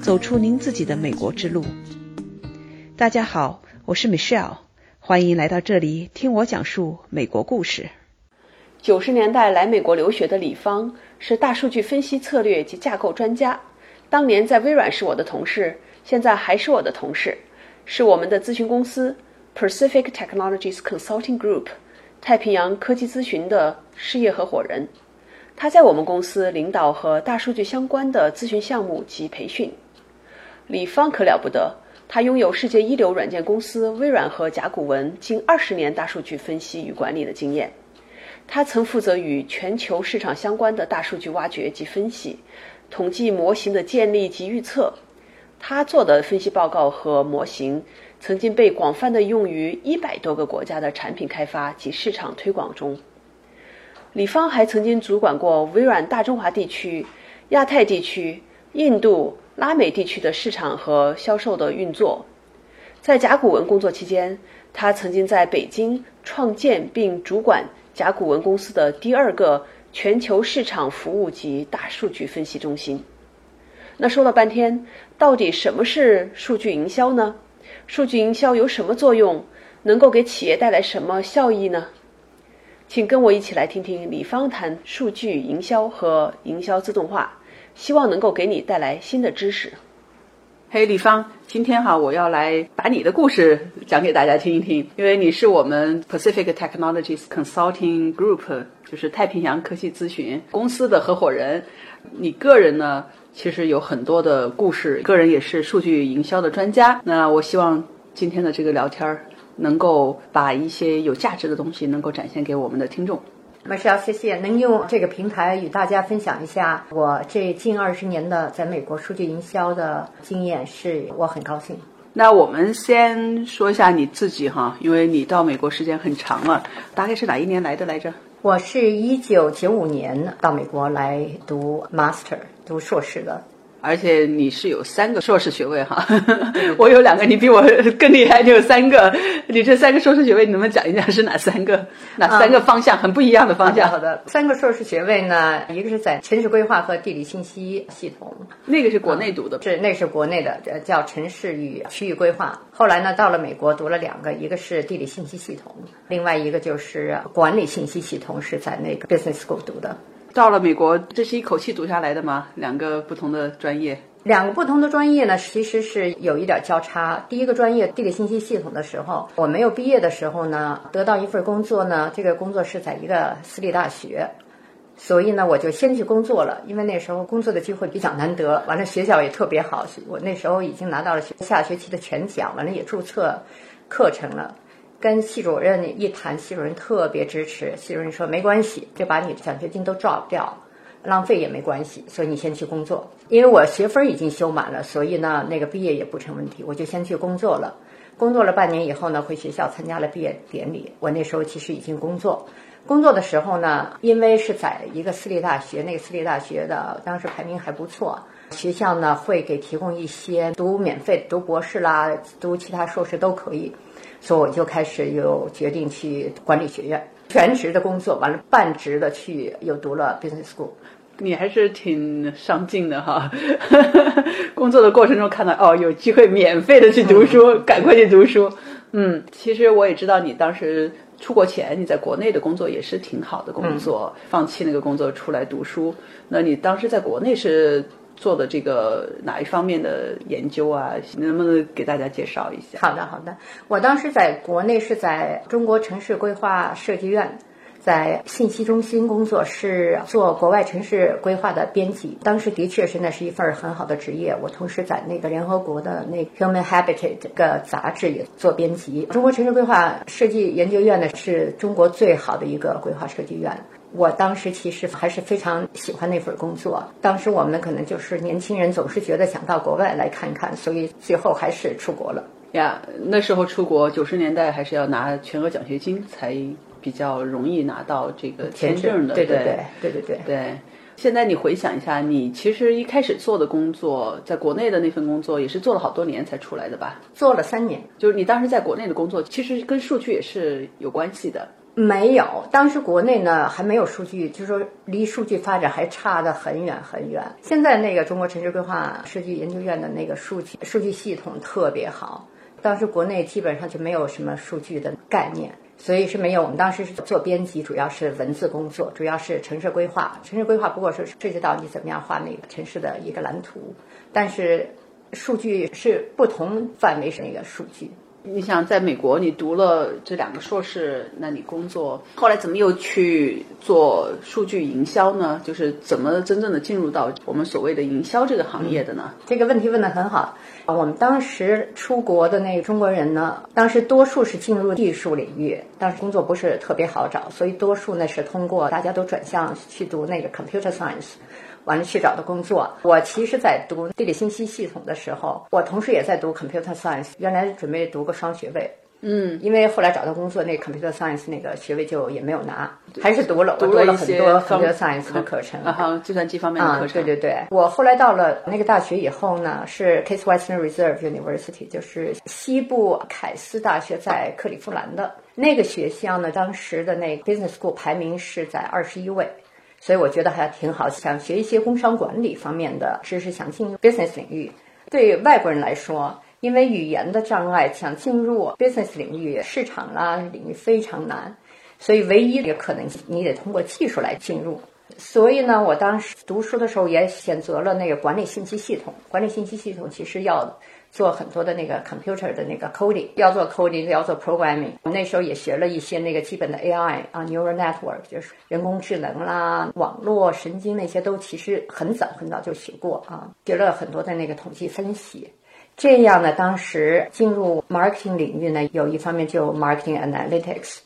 走出您自己的美国之路。大家好，我是 Michelle，欢迎来到这里听我讲述美国故事。九十年代来美国留学的李芳是大数据分析策略及架构专家，当年在微软是我的同事，现在还是我的同事，是我们的咨询公司 Pacific Technologies Consulting Group 太平洋科技咨询的事业合伙人。他在我们公司领导和大数据相关的咨询项目及培训。李芳可了不得，他拥有世界一流软件公司微软和甲骨文近二十年大数据分析与管理的经验。他曾负责与全球市场相关的大数据挖掘及分析、统计模型的建立及预测。他做的分析报告和模型曾经被广泛的用于一百多个国家的产品开发及市场推广中。李芳还曾经主管过微软大中华地区、亚太地区、印度、拉美地区的市场和销售的运作。在甲骨文工作期间，他曾经在北京创建并主管甲骨文公司的第二个全球市场服务及大数据分析中心。那说了半天，到底什么是数据营销呢？数据营销有什么作用？能够给企业带来什么效益呢？请跟我一起来听听李芳谈数据营销和营销自动化，希望能够给你带来新的知识。嘿，李芳，今天哈，我要来把你的故事讲给大家听一听，因为你是我们 Pacific Technologies Consulting Group，就是太平洋科技咨询公司的合伙人。你个人呢，其实有很多的故事，个人也是数据营销的专家。那我希望今天的这个聊天儿。能够把一些有价值的东西能够展现给我们的听众。马少，谢谢，能用这个平台与大家分享一下我这近二十年的在美国数据营销的经验，是我很高兴。那我们先说一下你自己哈，因为你到美国时间很长了，大概是哪一年来的来着？我是一九九五年到美国来读 master，读硕士的。而且你是有三个硕士学位哈，我有两个，你比我更厉害，你有三个。你这三个硕士学位，你能不能讲一讲是哪三个？哪三个方向？很不一样的方向。好的，三个硕士学位呢，一个是在城市规划和地理信息系统，那个是国内读的，是那是国内的，叫城市与区域规划。后来呢，到了美国读了两个，一个是地理信息系统，另外一个就是管理信息系统，是在那个 Business School 读的。到了美国，这是一口气读下来的吗？两个不同的专业，两个不同的专业呢，其实是有一点交叉。第一个专业地理信息系统的时候，我没有毕业的时候呢，得到一份工作呢，这个工作是在一个私立大学，所以呢，我就先去工作了，因为那时候工作的机会比较难得，完了学校也特别好，我那时候已经拿到了下学期的全奖，完了也注册课程了。跟系主任一谈，系主任特别支持。系主任说：“没关系，就把你的奖学金都 drop 掉，浪费也没关系。所以你先去工作，因为我学分已经修满了，所以呢，那个毕业也不成问题。我就先去工作了。工作了半年以后呢，回学校参加了毕业典礼。我那时候其实已经工作。工作的时候呢，因为是在一个私立大学，那个私立大学的当时排名还不错，学校呢会给提供一些读免费读博士啦，读其他硕士都可以。”所以我就开始又决定去管理学院，全职的工作，完了半职的去又读了 business school。你还是挺上进的哈，工作的过程中看到哦有机会免费的去读书，赶快去读书。嗯，其实我也知道你当时出国前你在国内的工作也是挺好的工作，放弃那个工作出来读书。那你当时在国内是？做的这个哪一方面的研究啊？能不能给大家介绍一下？好的，好的。我当时在国内是在中国城市规划设计院，在信息中心工作，是做国外城市规划的编辑。当时的确是那是一份很好的职业。我同时在那个联合国的那 Human Habitat 个杂志也做编辑。中国城市规划设计研究院呢，是中国最好的一个规划设计院。我当时其实还是非常喜欢那份工作。当时我们可能就是年轻人，总是觉得想到国外来看看，所以最后还是出国了。呀，那时候出国，九十年代还是要拿全额奖学金才比较容易拿到这个签证的。对对对对对对。对，现在你回想一下，你其实一开始做的工作，在国内的那份工作，也是做了好多年才出来的吧？做了三年。就是你当时在国内的工作，其实跟数据也是有关系的。没有，当时国内呢还没有数据，就是说离数据发展还差得很远很远。现在那个中国城市规划设计研究院的那个数据数据系统特别好，当时国内基本上就没有什么数据的概念，所以是没有。我们当时是做编辑，主要是文字工作，主要是城市规划。城市规划不过是涉及到你怎么样画那个城市的一个蓝图，但是数据是不同范围是那个数据。你想在美国，你读了这两个硕士，那你工作后来怎么又去做数据营销呢？就是怎么真正的进入到我们所谓的营销这个行业的呢？这个问题问得很好。我们当时出国的那个中国人呢，当时多数是进入技术领域，但是工作不是特别好找，所以多数呢是通过大家都转向去读那个 computer science。完了去找的工作。我其实，在读地理信息系统的时候，我同时也在读 computer science。原来准备读个双学位，嗯，因为后来找到工作，那 computer science 那个学位就也没有拿，还是读了，读了很多 computer science 的课程，啊哈，计算机方面的课程。对对对，我后来到了那个大学以后呢，是 Case Western Reserve University，就是西部凯斯大学，在克利夫兰的那个学校呢，当时的那个 business school 排名是在二十一位。所以我觉得还挺好，想学一些工商管理方面的知识，想进入 business 领域。对外国人来说，因为语言的障碍，想进入 business 领域、市场啦领域非常难。所以唯一的可能性，你得通过技术来进入。所以呢，我当时读书的时候也选择了那个管理信息系统。管理信息系统其实要。做很多的那个 computer 的那个 coding，要做 coding，要做 programming。我那时候也学了一些那个基本的 AI 啊，neural network，就是人工智能啦、网络神经那些都其实很早很早就学过啊，学了很多的那个统计分析。这样呢，当时进入 marketing 领域呢，有一方面就 marketing analytics，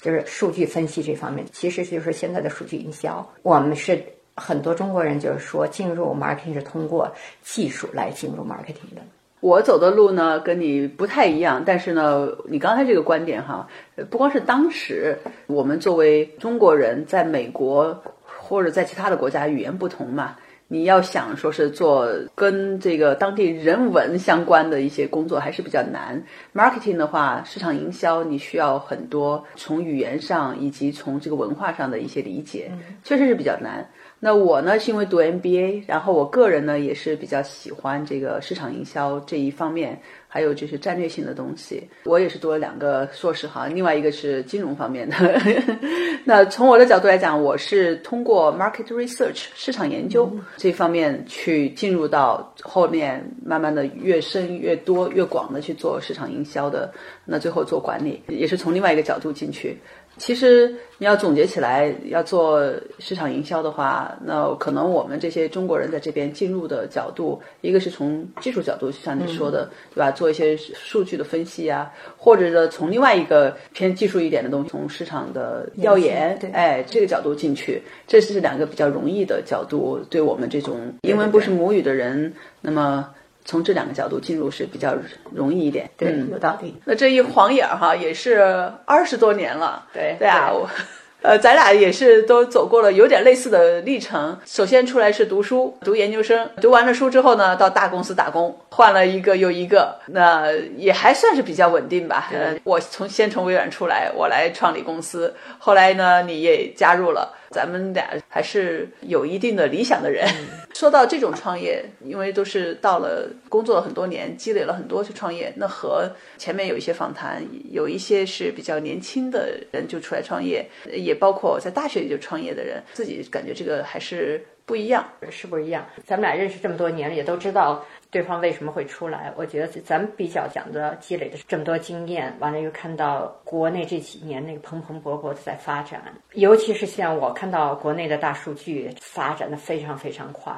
就是数据分析这方面，其实就是现在的数据营销。我们是很多中国人就是说进入 marketing 是通过技术来进入 marketing 的。我走的路呢，跟你不太一样，但是呢，你刚才这个观点哈，不光是当时我们作为中国人在美国或者在其他的国家语言不同嘛，你要想说是做跟这个当地人文相关的一些工作还是比较难。Marketing 的话，市场营销你需要很多从语言上以及从这个文化上的一些理解，确实是比较难。那我呢是因为读 MBA，然后我个人呢也是比较喜欢这个市场营销这一方面，还有就是战略性的东西。我也是读了两个硕士哈，另外一个是金融方面的。那从我的角度来讲，我是通过 market research 市场研究这方面去进入到后面，慢慢的越深越多越广的去做市场营销的。那最后做管理也是从另外一个角度进去。其实你要总结起来，要做市场营销的话，那可能我们这些中国人在这边进入的角度，一个是从技术角度，像你说的，对吧？做一些数据的分析啊，或者呢，从另外一个偏技术一点的东西，从市场的调研，哎，这个角度进去，这是两个比较容易的角度，对我们这种英文不是母语的人，那么。从这两个角度进入是比较容易一点，对，有道理。那这一晃眼哈，也是二十多年了，对对啊，我，呃，咱俩也是都走过了有点类似的历程。首先出来是读书，读研究生，读完了书之后呢，到大公司打工，换了一个又一个，那也还算是比较稳定吧。呃，我从先从微软出来，我来创立公司，后来呢，你也加入了。咱们俩还是有一定的理想的人。说到这种创业，因为都是到了工作了很多年，积累了很多去创业。那和前面有一些访谈，有一些是比较年轻的人就出来创业，也包括在大学里就创业的人，自己感觉这个还是不一样，是不一样。咱们俩认识这么多年了，也都知道。对方为什么会出来？我觉得咱们比较讲的积累的这么多经验，完了又看到国内这几年那个蓬蓬勃勃的在发展，尤其是像我看到国内的大数据发展的非常非常快，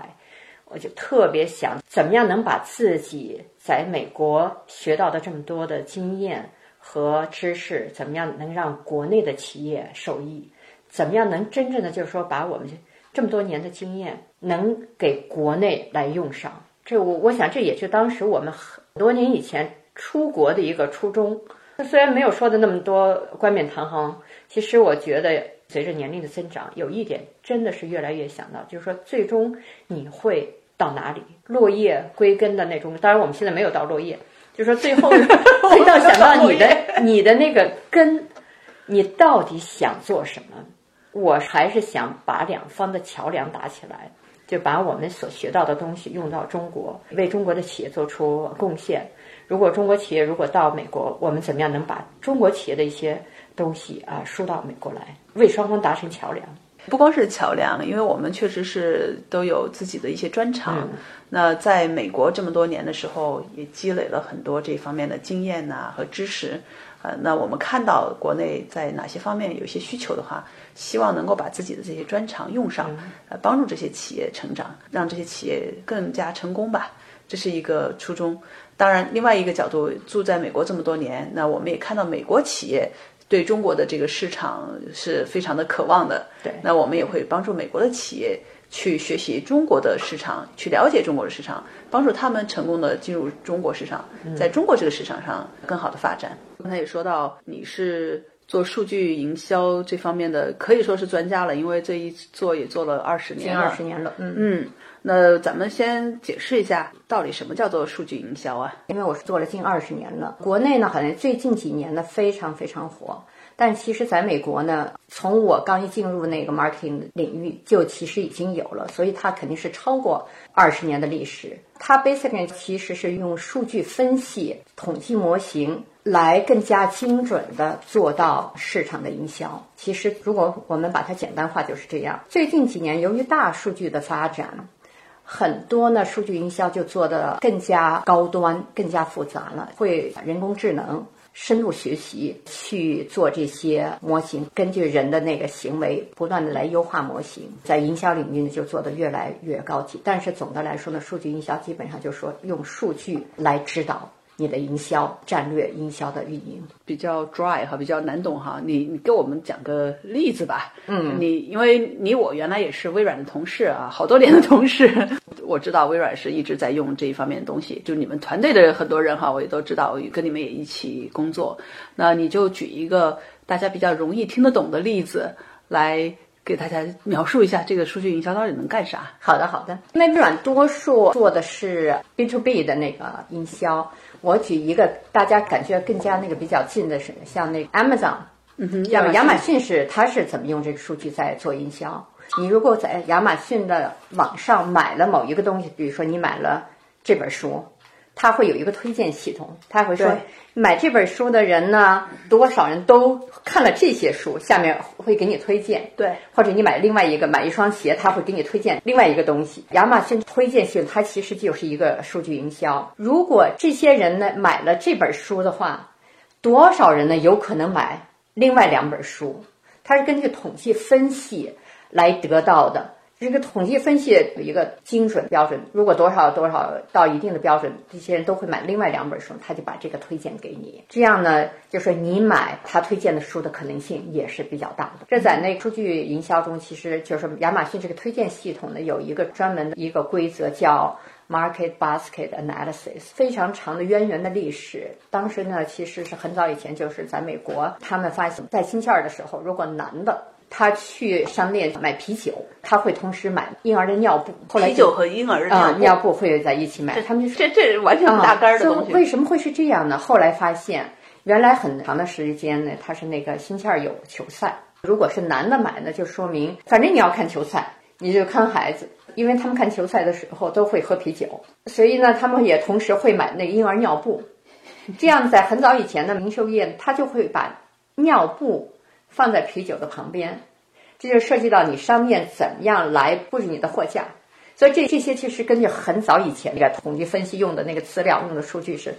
我就特别想怎么样能把自己在美国学到的这么多的经验和知识，怎么样能让国内的企业受益？怎么样能真正的就是说把我们这么多年的经验能给国内来用上？这我我想这也是当时我们很多年以前出国的一个初衷。虽然没有说的那么多冠冕堂皇，其实我觉得随着年龄的增长，有一点真的是越来越想到，就是说最终你会到哪里，落叶归根的那种。当然我们现在没有到落叶，就是说最后 最到想到你的你的那个根，你到底想做什么？我还是想把两方的桥梁打起来，就把我们所学到的东西用到中国，为中国的企业做出贡献。如果中国企业如果到美国，我们怎么样能把中国企业的一些东西啊输到美国来，为双方达成桥梁？不光是桥梁，因为我们确实是都有自己的一些专长。那在美国这么多年的时候，也积累了很多这方面的经验呐和知识。呃，那我们看到国内在哪些方面有一些需求的话，希望能够把自己的这些专长用上，呃，帮助这些企业成长，让这些企业更加成功吧。这是一个初衷。当然，另外一个角度，住在美国这么多年，那我们也看到美国企业对中国的这个市场是非常的渴望的。对，那我们也会帮助美国的企业去学习中国的市场，去了解中国的市场，帮助他们成功的进入中国市场，在中国这个市场上更好的发展。刚才也说到，你是做数据营销这方面的，可以说是专家了，因为这一做也做了二十年了。二十年了，嗯嗯。那咱们先解释一下，到底什么叫做数据营销啊？因为我是做了近二十年了，国内呢好像最近几年呢非常非常火，但其实在美国呢，从我刚一进入那个 marketing 领域，就其实已经有了，所以它肯定是超过二十年的历史。它 basically 其实是用数据分析、统计模型。来更加精准的做到市场的营销。其实，如果我们把它简单化，就是这样。最近几年，由于大数据的发展，很多呢数据营销就做的更加高端、更加复杂了。会人工智能、深度学习去做这些模型，根据人的那个行为，不断的来优化模型。在营销领域呢，就做的越来越高级。但是总的来说呢，数据营销基本上就是说用数据来指导。你的营销战略、营销的运营比较 dry 哈，比较难懂哈。你你给我们讲个例子吧。嗯，你因为你我原来也是微软的同事啊，好多年的同事，我知道微软是一直在用这一方面的东西。就你们团队的很多人哈，我也都知道，跟你们也一起工作。那你就举一个大家比较容易听得懂的例子来给大家描述一下这个数据营销到底能干啥？好的，好的。因为微软多数做的是 B to B 的那个营销。我举一个大家感觉更加那个比较近的是，像那个 Amazon，嗯哼，亚马逊是它是怎么用这个数据在做营销？你如果在亚马逊的网上买了某一个东西，比如说你买了这本书。他会有一个推荐系统，他会说买这本书的人呢，多少人都看了这些书，下面会给你推荐。对，或者你买另外一个买一双鞋，他会给你推荐另外一个东西。亚马逊推荐系统它其实就是一个数据营销。如果这些人呢买了这本书的话，多少人呢有可能买另外两本书？它是根据统计分析来得到的。这个统计分析有一个精准标准，如果多少多少到一定的标准，这些人都会买另外两本书，他就把这个推荐给你。这样呢，就是你买他推荐的书的可能性也是比较大的。这在那数据营销中，其实就是亚马逊这个推荐系统呢，有一个专门的一个规则叫 Market Basket Analysis，非常长的渊源的历史。当时呢，其实是很早以前，就是在美国，他们发现，在星期二的时候，如果男的。他去商店买啤酒，他会同时买婴儿的尿布。后来啤酒和婴儿的尿布会在一起买。他们就这这完全不搭干的东西。为什么会是这样呢？后来发现，原来很长的时间呢，他是那个星期二有球赛。如果是男的买呢，就说明反正你要看球赛，你就看孩子，因为他们看球赛的时候都会喝啤酒，所以呢，他们也同时会买那个婴儿尿布。这样在很早以前的零售业，他就会把尿布。放在啤酒的旁边，这就涉及到你商店怎么样来布置你的货架。所以这这些其实根据很早以前那个统计分析用的那个资料用的数据是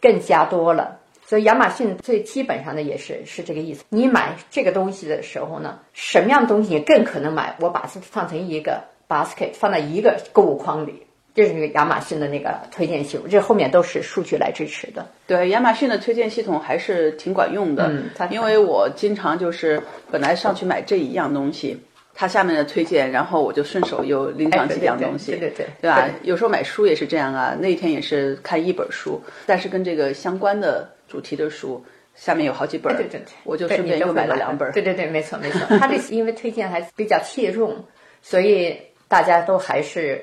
更加多了。所以亚马逊最基本上的也是是这个意思。你买这个东西的时候呢，什么样的东西你更可能买？我把它放成一个 basket，放在一个购物筐里。这是亚马逊的那个推荐系统，这后面都是数据来支持的。对，亚马逊的推荐系统还是挺管用的。嗯，因为我经常就是本来上去买这一样东西，它下面的推荐，然后我就顺手又拎上几样东西，对对对，对吧？有时候买书也是这样啊，那天也是看一本书，但是跟这个相关的主题的书下面有好几本，对对对，我就顺便又买了两本。对对对，没错没错，它这因为推荐还比较切中，所以大家都还是。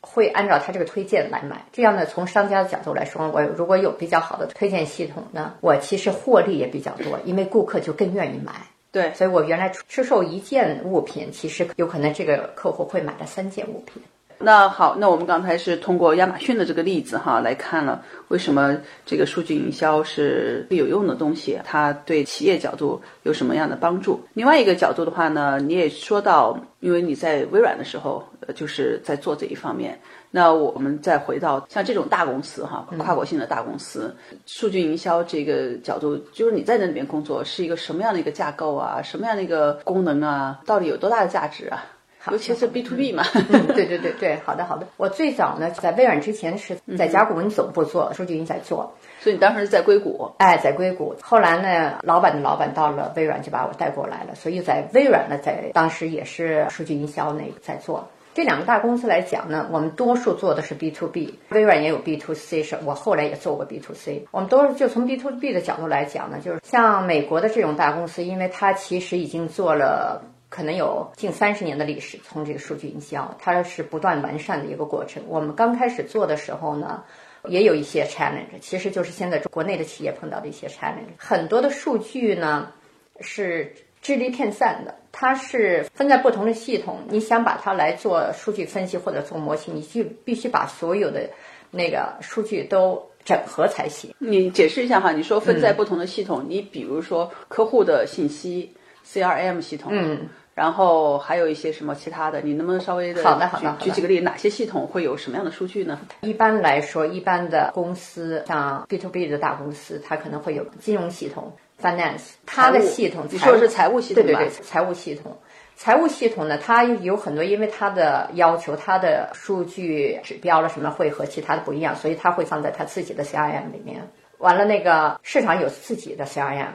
会按照他这个推荐来买。这样呢，从商家的角度来说，我如果有比较好的推荐系统呢，我其实获利也比较多，因为顾客就更愿意买。对，所以我原来出售一件物品，其实有可能这个客户会买了三件物品。那好，那我们刚才是通过亚马逊的这个例子哈来看了为什么这个数据营销是最有用的东西，它对企业角度有什么样的帮助？另外一个角度的话呢，你也说到，因为你在微软的时候，就是在做这一方面。那我们再回到像这种大公司哈，跨国性的大公司，数据营销这个角度，就是你在那里面工作是一个什么样的一个架构啊，什么样的一个功能啊，到底有多大的价值啊？尤其是 B to B 嘛，对对对对，好的好的。我最早呢，在微软之前是在甲骨文总部做数据营销做，所以你当时是在硅谷，哎，在硅谷。后来呢，老板的老板到了微软，就把我带过来了。所以在微软呢，在当时也是数据营销那个在做。这两个大公司来讲呢，我们多数做的是 B to B，微软也有 B to C，是我后来也做过 B to C。我们都是就从 B to B 的角度来讲呢，就是像美国的这种大公司，因为它其实已经做了。可能有近三十年的历史，从这个数据营销，它是不断完善的一个过程。我们刚开始做的时候呢，也有一些 challenge，其实就是现在国内的企业碰到的一些 challenge。很多的数据呢是支离片散的，它是分在不同的系统。你想把它来做数据分析或者做模型，你就必须把所有的那个数据都整合才行。你解释一下哈，你说分在不同的系统，你比如说客户的信息 CRM 系统，嗯。然后还有一些什么其他的，你能不能稍微的好的好的举几个例，哪些系统会有什么样的数据呢？一般来说，一般的公司像 B to B 的大公司，它可能会有金融系统 （finance），它的系统你说的是财务系统对对对，财务系统。财务系统呢，它有很多，因为它的要求，它的数据指标了什么会和其他的不一样，所以它会放在它自己的 CRM 里面。完了，那个市场有自己的 CRM。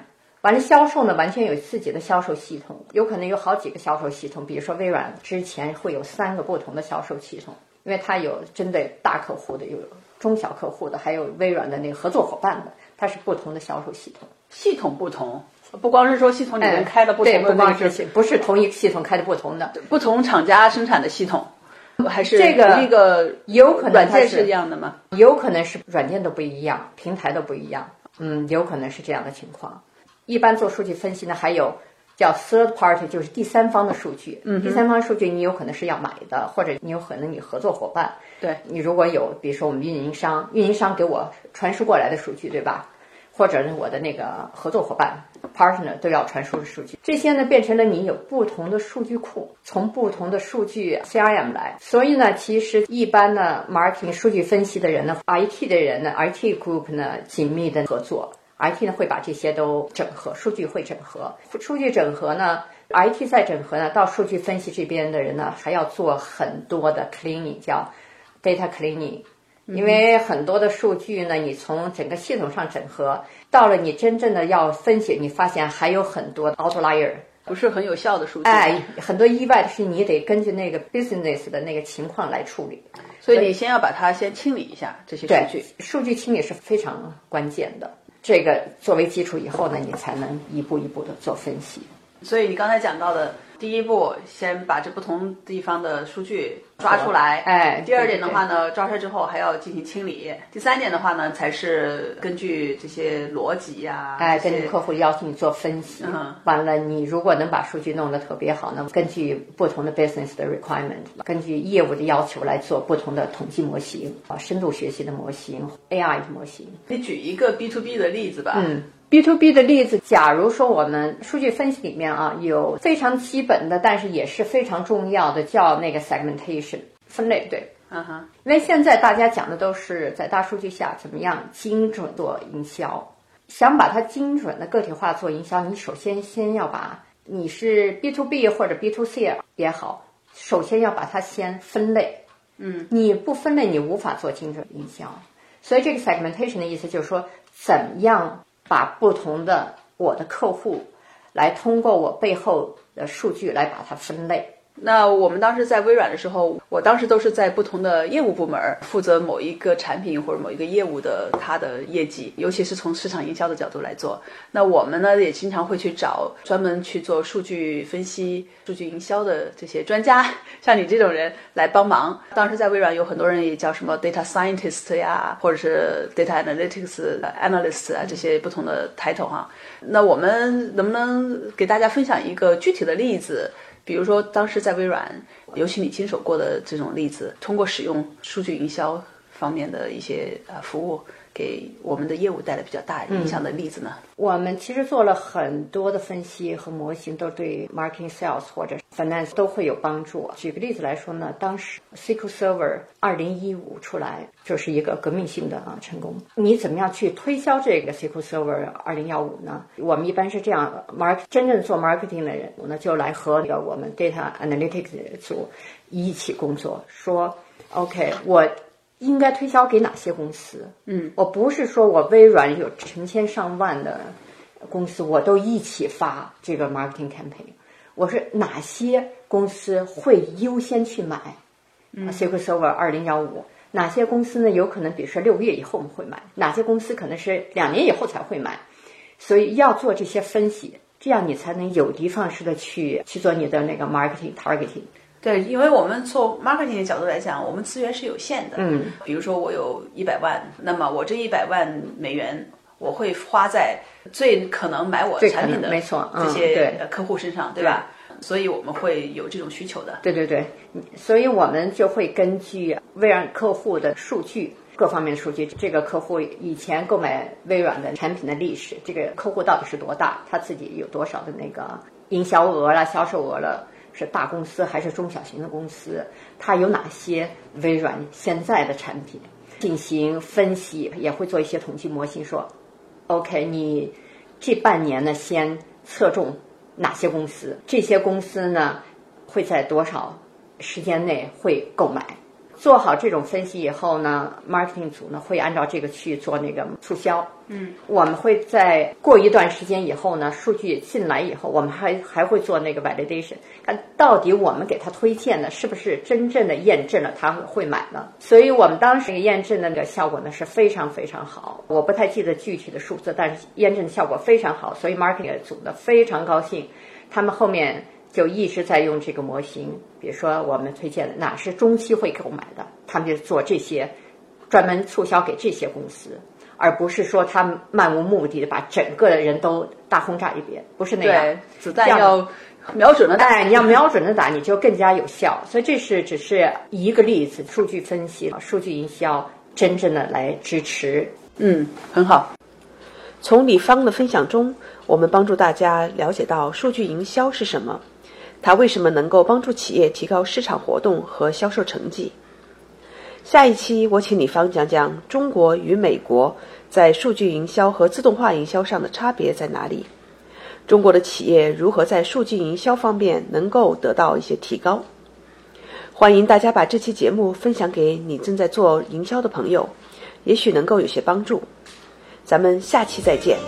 完了，销售呢完全有自己的销售系统，有可能有好几个销售系统。比如说微软之前会有三个不同的销售系统，因为它有针对大客户的，有中小客户的，还有微软的那个合作伙伴的，它是不同的销售系统。系统不同，不光是说系统里面开的不同的，不光是不是同一个系统开的不同的，不同厂家生产的系统，还是这个一个有可能软件是一样的吗？有可能是软件都不一样，平台都不一样，嗯，有可能是这样的情况。一般做数据分析呢，还有叫 third party，就是第三方的数据。嗯，第三方数据你有可能是要买的，或者你有可能你合作伙伴。对，你如果有，比如说我们运营商，运营商给我传输过来的数据，对吧？或者呢，我的那个合作伙伴 partner 都要传输的数据，这些呢变成了你有不同的数据库，从不同的数据 CRM 来。所以呢，其实一般呢，marketing 数据分析的人呢，IT 的人呢，IT group 呢紧密的合作。IT 呢会把这些都整合，数据会整合，数据整合呢，IT 在整合呢，到数据分析这边的人呢还要做很多的 cleaning，叫 data cleaning，因为很多的数据呢，你从整个系统上整合，到了你真正的要分析，你发现还有很多 outlier，不是很有效的数据，哎，很多意外的是你得根据那个 business 的那个情况来处理，所以你先要把它先清理一下这些数据，数据清理是非常关键的。这个作为基础以后呢，你才能一步一步的做分析。所以你刚才讲到的。第一步，先把这不同地方的数据抓出来。哎，第二点的话呢，抓出来之后还要进行清理。第三点的话呢，才是根据这些逻辑呀，哎，根据客户要求你做分析。嗯，完了，你如果能把数据弄得特别好，那么根据不同的 business 的 requirement，根据业务的要求来做不同的统计模型啊，深度学习的模型，AI 的模型。你举一个 B to B 的例子吧。嗯。B to B 的例子，假如说我们数据分析里面啊，有非常基本的，但是也是非常重要的，叫那个 segmentation 分类，对，嗯哼，因为现在大家讲的都是在大数据下怎么样精准做营销，想把它精准的个体化做营销，你首先先要把你是 B to B 或者 B to C 也好，首先要把它先分类，嗯，你不分类，你无法做精准营销，所以这个 segmentation 的意思就是说，怎么样？把不同的我的客户，来通过我背后的数据来把它分类，那我们当时在微软的时候，我当时都是在不同的业务部门负责某一个产品或者某一个业务的它的业绩，尤其是从市场营销的角度来做。那我们呢也经常会去找专门去做数据分析、数据营销的这些专家，像你这种人来帮忙。当时在微软有很多人也叫什么 data scientist 呀，或者是 data analytics analyst 啊这些不同的 title 哈。那我们能不能给大家分享一个具体的例子？比如说，当时在微软，尤其你经手过的这种例子，通过使用数据营销方面的一些呃服务。给我们的业务带来比较大影响的例子呢？我们其实做了很多的分析和模型，都对 marketing sales 或者 finance 都会有帮助。举个例子来说呢，当时 SQL Server 二零一五出来就是一个革命性的啊成功。你怎么样去推销这个 SQL Server 二零幺五呢？我们一般是这样，mark 真正做 marketing 的人，那就来和那个我们 data analytics 组一起工作，说 OK 我。应该推销给哪些公司？嗯，我不是说我微软有成千上万的公司，我都一起发这个 marketing campaign。我是哪些公司会优先去买嗯 SQL Server 二零幺五？哪些公司呢？有可能比如说六个月以后我们会买，哪些公司可能是两年以后才会买？所以要做这些分析，这样你才能有的放矢的去去做你的那个 marketing targeting。对，因为我们从 marketing 的角度来讲，我们资源是有限的。嗯，比如说我有一百万，那么我这一百万美元，我会花在最可能买我产品的没错这些客户身上，对吧？所以我们会有这种需求的。对对对，所以我们就会根据微软客户的数据，各方面的数据，这个客户以前购买微软的产品的历史，这个客户到底是多大，他自己有多少的那个营销额了、销售额了。是大公司还是中小型的公司？它有哪些微软现在的产品？进行分析，也会做一些统计模型，说，OK，你这半年呢，先侧重哪些公司？这些公司呢，会在多少时间内会购买？做好这种分析以后呢，marketing 组呢会按照这个去做那个促销。嗯，我们会在过一段时间以后呢，数据进来以后，我们还还会做那个 validation，看到底我们给他推荐的是不是真正的验证了他会买呢。所以我们当时验证的那个效果呢是非常非常好。我不太记得具体的数字，但是验证的效果非常好，所以 marketing 组呢非常高兴。他们后面。就一直在用这个模型，比如说我们推荐的哪是中期会购买的，他们就做这些，专门促销给这些公司，而不是说他漫无目的的把整个的人都大轰炸一遍，不是那样。子弹要瞄准的打，你要瞄准的打，你就更加有效。所以这是只是一个例子，数据分析、数据营销真正的来支持。嗯，很好。从李芳的分享中，我们帮助大家了解到数据营销是什么。它为什么能够帮助企业提高市场活动和销售成绩？下一期我请李芳讲讲中国与美国在数据营销和自动化营销上的差别在哪里？中国的企业如何在数据营销方面能够得到一些提高？欢迎大家把这期节目分享给你正在做营销的朋友，也许能够有些帮助。咱们下期再见。